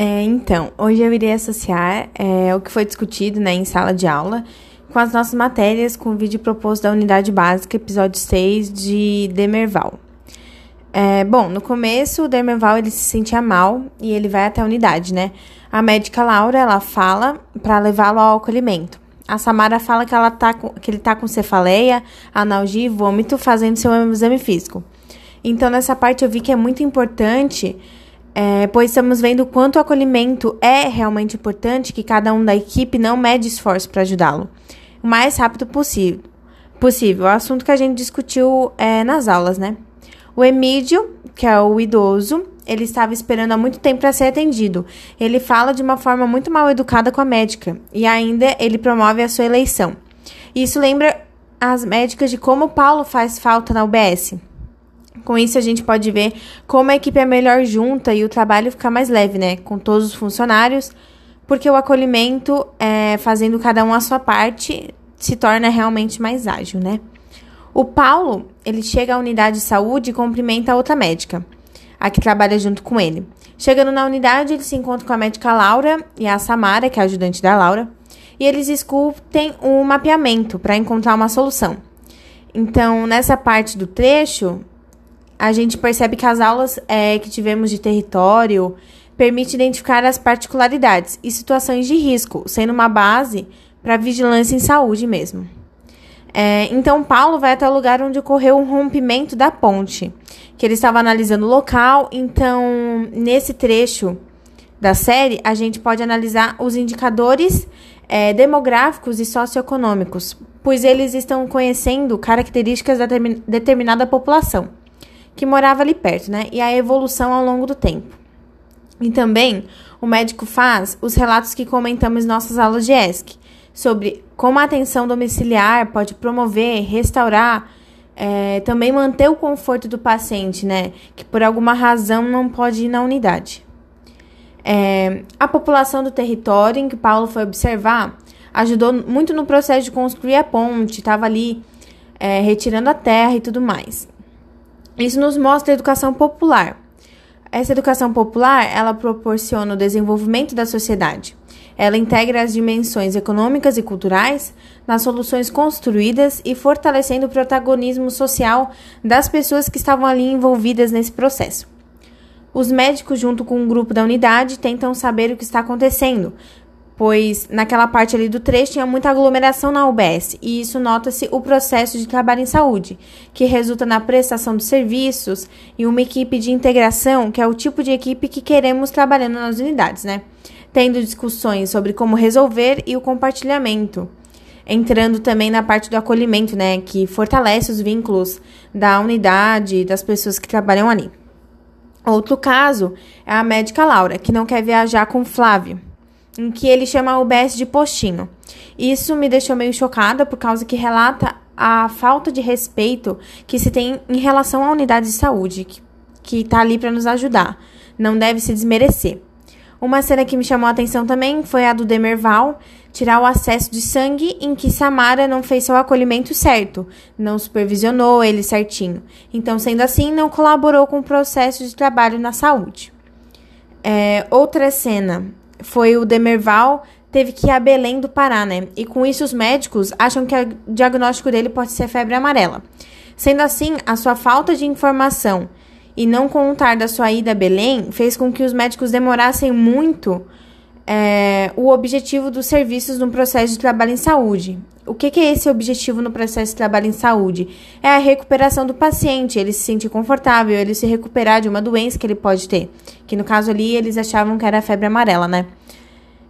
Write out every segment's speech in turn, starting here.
É, então, hoje eu irei associar é, o que foi discutido né, em sala de aula com as nossas matérias com o vídeo proposto da unidade básica, episódio 6 de Demerval. É, bom, no começo o Demerval ele se sentia mal e ele vai até a unidade, né? A médica Laura, ela fala para levá-lo ao acolhimento. A Samara fala que, ela tá com, que ele tá com cefaleia, analgia e vômito fazendo seu exame físico. Então, nessa parte eu vi que é muito importante é, pois estamos vendo quanto o acolhimento é realmente importante que cada um da equipe não mede esforço para ajudá-lo o mais rápido possível. Possível, o assunto que a gente discutiu é, nas aulas, né? O Emílio, que é o idoso, ele estava esperando há muito tempo para ser atendido. Ele fala de uma forma muito mal educada com a médica e ainda ele promove a sua eleição. Isso lembra as médicas de como Paulo faz falta na UBS. Com isso, a gente pode ver como a equipe é melhor junta e o trabalho fica mais leve, né? Com todos os funcionários, porque o acolhimento, é, fazendo cada um a sua parte, se torna realmente mais ágil, né? O Paulo, ele chega à unidade de saúde e cumprimenta a outra médica, a que trabalha junto com ele. Chegando na unidade, ele se encontra com a médica Laura e a Samara, que é a ajudante da Laura, e eles discutem um mapeamento para encontrar uma solução. Então, nessa parte do trecho, a gente percebe que as aulas é, que tivemos de território permite identificar as particularidades e situações de risco, sendo uma base para vigilância em saúde mesmo. É, então, Paulo vai até o lugar onde ocorreu um rompimento da ponte, que ele estava analisando o local. Então, nesse trecho da série, a gente pode analisar os indicadores é, demográficos e socioeconômicos, pois eles estão conhecendo características da determinada população que morava ali perto, né? E a evolução ao longo do tempo. E também o médico faz os relatos que comentamos em nossas aulas de ESC, sobre como a atenção domiciliar pode promover, restaurar, é, também manter o conforto do paciente, né? Que por alguma razão não pode ir na unidade. É, a população do território em que Paulo foi observar ajudou muito no processo de construir a ponte, estava ali é, retirando a terra e tudo mais. Isso nos mostra a educação popular. Essa educação popular, ela proporciona o desenvolvimento da sociedade. Ela integra as dimensões econômicas e culturais nas soluções construídas e fortalecendo o protagonismo social das pessoas que estavam ali envolvidas nesse processo. Os médicos, junto com um grupo da unidade, tentam saber o que está acontecendo, pois naquela parte ali do trecho tinha muita aglomeração na UBS, e isso nota-se o processo de trabalho em saúde, que resulta na prestação de serviços e uma equipe de integração, que é o tipo de equipe que queremos trabalhando nas unidades, né? Tendo discussões sobre como resolver e o compartilhamento. Entrando também na parte do acolhimento, né, que fortalece os vínculos da unidade, das pessoas que trabalham ali. Outro caso é a médica Laura, que não quer viajar com Flávio em que ele chama a UBS de postinho. Isso me deixou meio chocada por causa que relata a falta de respeito que se tem em relação à unidade de saúde, que está ali para nos ajudar. Não deve se desmerecer. Uma cena que me chamou a atenção também foi a do Demerval tirar o acesso de sangue em que Samara não fez seu acolhimento certo, não supervisionou ele certinho. Então, sendo assim, não colaborou com o processo de trabalho na saúde. É, outra cena foi o Demerval teve que ir a Belém do Pará, né? E com isso os médicos acham que o diagnóstico dele pode ser febre amarela. Sendo assim, a sua falta de informação e não contar da sua ida a Belém fez com que os médicos demorassem muito é, o objetivo dos serviços no processo de trabalho em saúde. O que, que, é esse objetivo no processo de trabalho em saúde? É a recuperação do paciente, ele se sentir confortável, ele se recuperar de uma doença que ele pode ter. Que no caso ali eles achavam que era a febre amarela, né?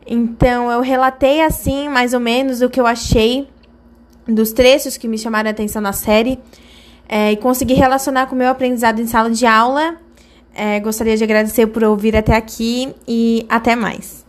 Então eu relatei assim, mais ou menos, o que eu achei dos trechos que me chamaram a atenção na série é, e consegui relacionar com o meu aprendizado em sala de aula. É, gostaria de agradecer por ouvir até aqui e até mais.